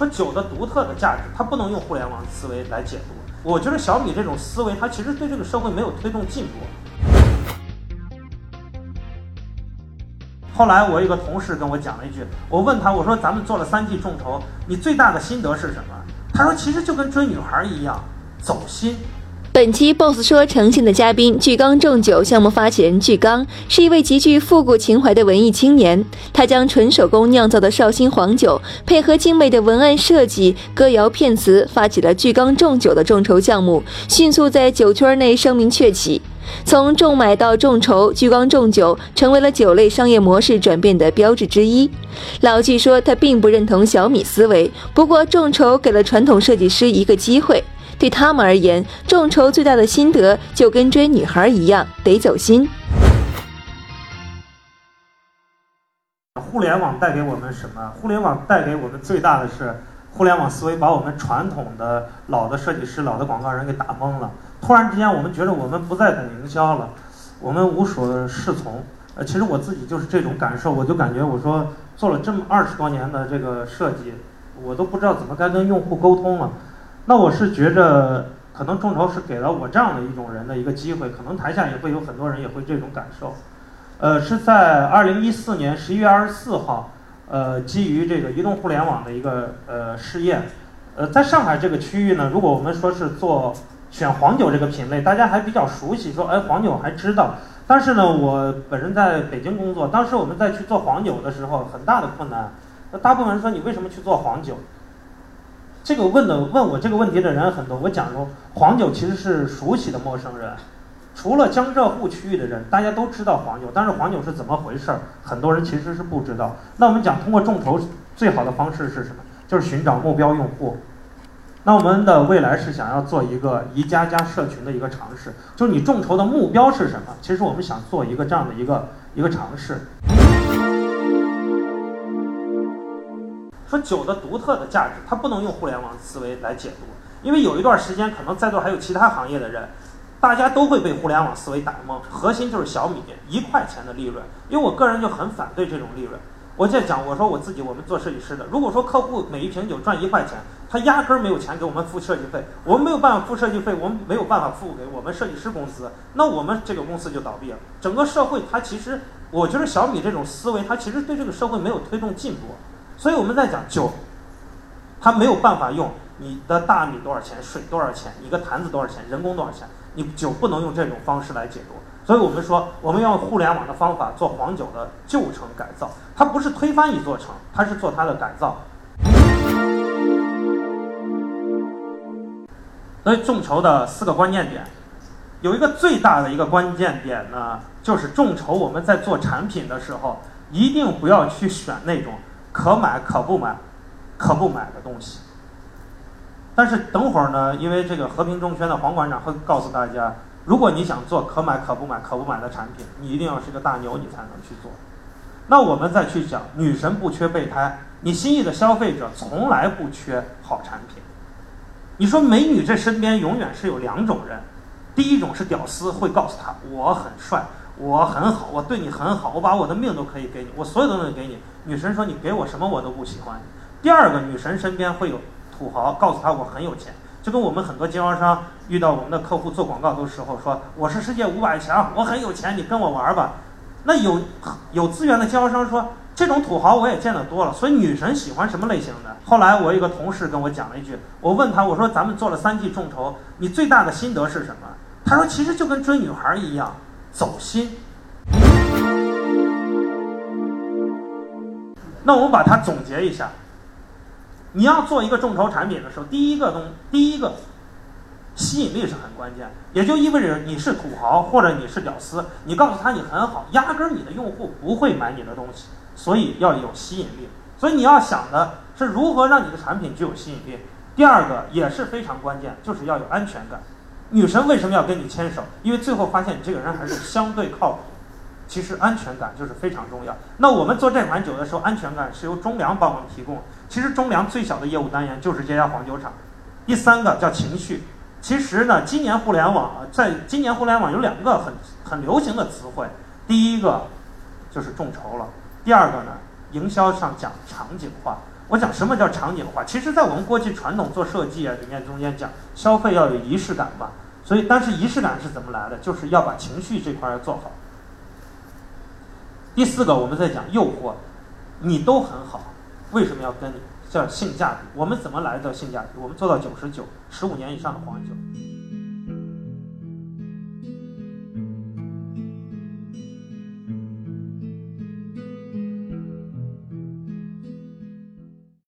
说酒的独特的价值，它不能用互联网思维来解读。我觉得小米这种思维，它其实对这个社会没有推动进步。后来我一个同事跟我讲了一句，我问他，我说咱们做了三季众筹，你最大的心得是什么？他说其实就跟追女孩一样，走心。本期 BOSS 说呈现的嘉宾巨刚重酒项目发起人巨刚，是一位极具复古情怀的文艺青年。他将纯手工酿造的绍兴黄酒，配合精美的文案设计、歌谣片词，发起了巨刚重酒的众筹项目，迅速在酒圈内声名鹊起。从重买到众筹，巨刚重酒成为了酒类商业模式转变的标志之一。老巨说他并不认同小米思维，不过众筹给了传统设计师一个机会。对他们而言，众筹最大的心得就跟追女孩一样，得走心。互联网带给我们什么？互联网带给我们最大的是，互联网思维把我们传统的老的设计师、老的广告人给打懵了。突然之间，我们觉得我们不再懂营销了，我们无所适从。呃，其实我自己就是这种感受，我就感觉我说做了这么二十多年的这个设计，我都不知道怎么该跟用户沟通了。那我是觉着，可能众筹是给了我这样的一种人的一个机会，可能台下也会有很多人也会这种感受。呃，是在二零一四年十一月二十四号，呃，基于这个移动互联网的一个呃试验，呃，在上海这个区域呢，如果我们说是做选黄酒这个品类，大家还比较熟悉，说哎黄酒还知道。但是呢，我本人在北京工作，当时我们在去做黄酒的时候，很大的困难。那大部分人说你为什么去做黄酒？这个问的问我这个问题的人很多，我讲说黄酒其实是熟悉的陌生人，除了江浙沪区域的人，大家都知道黄酒，但是黄酒是怎么回事儿，很多人其实是不知道。那我们讲通过众筹最好的方式是什么？就是寻找目标用户。那我们的未来是想要做一个宜家加社群的一个尝试，就是你众筹的目标是什么？其实我们想做一个这样的一个一个尝试。说酒的独特的价值，它不能用互联网思维来解读，因为有一段时间，可能在座还有其他行业的人，大家都会被互联网思维打懵。核心就是小米一块钱的利润，因为我个人就很反对这种利润。我在讲，我说我自己，我们做设计师的，如果说客户每一瓶酒赚一块钱，他压根儿没有钱给我们付设计费，我们没有办法付设计费，我们没有办法付给我们设计师公司，那我们这个公司就倒闭了。整个社会它其实，我觉得小米这种思维，它其实对这个社会没有推动进步。所以我们在讲酒，它没有办法用你的大米多少钱，水多少钱，一个坛子多少钱，人工多少钱，你酒不能用这种方式来解读。所以我们说，我们要用互联网的方法做黄酒的旧城改造，它不是推翻一座城，它是做它的改造。所以众筹的四个关键点，有一个最大的一个关键点呢，就是众筹我们在做产品的时候，一定不要去选那种。可买可不买，可不买的东西。但是等会儿呢，因为这个和平证券的黄馆长会告诉大家，如果你想做可买可不买可不买的产品，你一定要是个大牛，你才能去做。那我们再去讲，女神不缺备胎，你心仪的消费者从来不缺好产品。你说美女这身边永远是有两种人，第一种是屌丝，会告诉她我很帅。我很好，我对你很好，我把我的命都可以给你，我所有的东西给你。女神说你给我什么我都不喜欢。第二个，女神身边会有土豪，告诉她我很有钱，就跟我们很多经销商遇到我们的客户做广告的时候说我是世界五百强，我很有钱，你跟我玩吧。那有有资源的经销商说这种土豪我也见得多了，所以女神喜欢什么类型的？后来我一个同事跟我讲了一句，我问他我说咱们做了三季众筹，你最大的心得是什么？他说其实就跟追女孩一样。走心。那我们把它总结一下。你要做一个众筹产品的时候，第一个东，第一个吸引力是很关键，也就意味着你是土豪或者你是屌丝，你告诉他你很好，压根儿你的用户不会买你的东西，所以要有吸引力。所以你要想的是如何让你的产品具有吸引力。第二个也是非常关键，就是要有安全感。女神为什么要跟你牵手？因为最后发现你这个人还是相对靠谱。其实安全感就是非常重要。那我们做这款酒的时候，安全感是由中粮帮我们提供。其实中粮最小的业务单元就是这家黄酒厂。第三个叫情绪。其实呢，今年互联网在今年互联网有两个很很流行的词汇。第一个就是众筹了。第二个呢，营销上讲场景化。我讲什么叫场景化？其实，在我们过去传统做设计啊里面，中间讲消费要有仪式感嘛。所以，但是仪式感是怎么来的？就是要把情绪这块要做好。第四个，我们在讲诱惑，你都很好，为什么要跟你？叫性价比。我们怎么来的性价比？我们做到九十九，十五年以上的黄酒。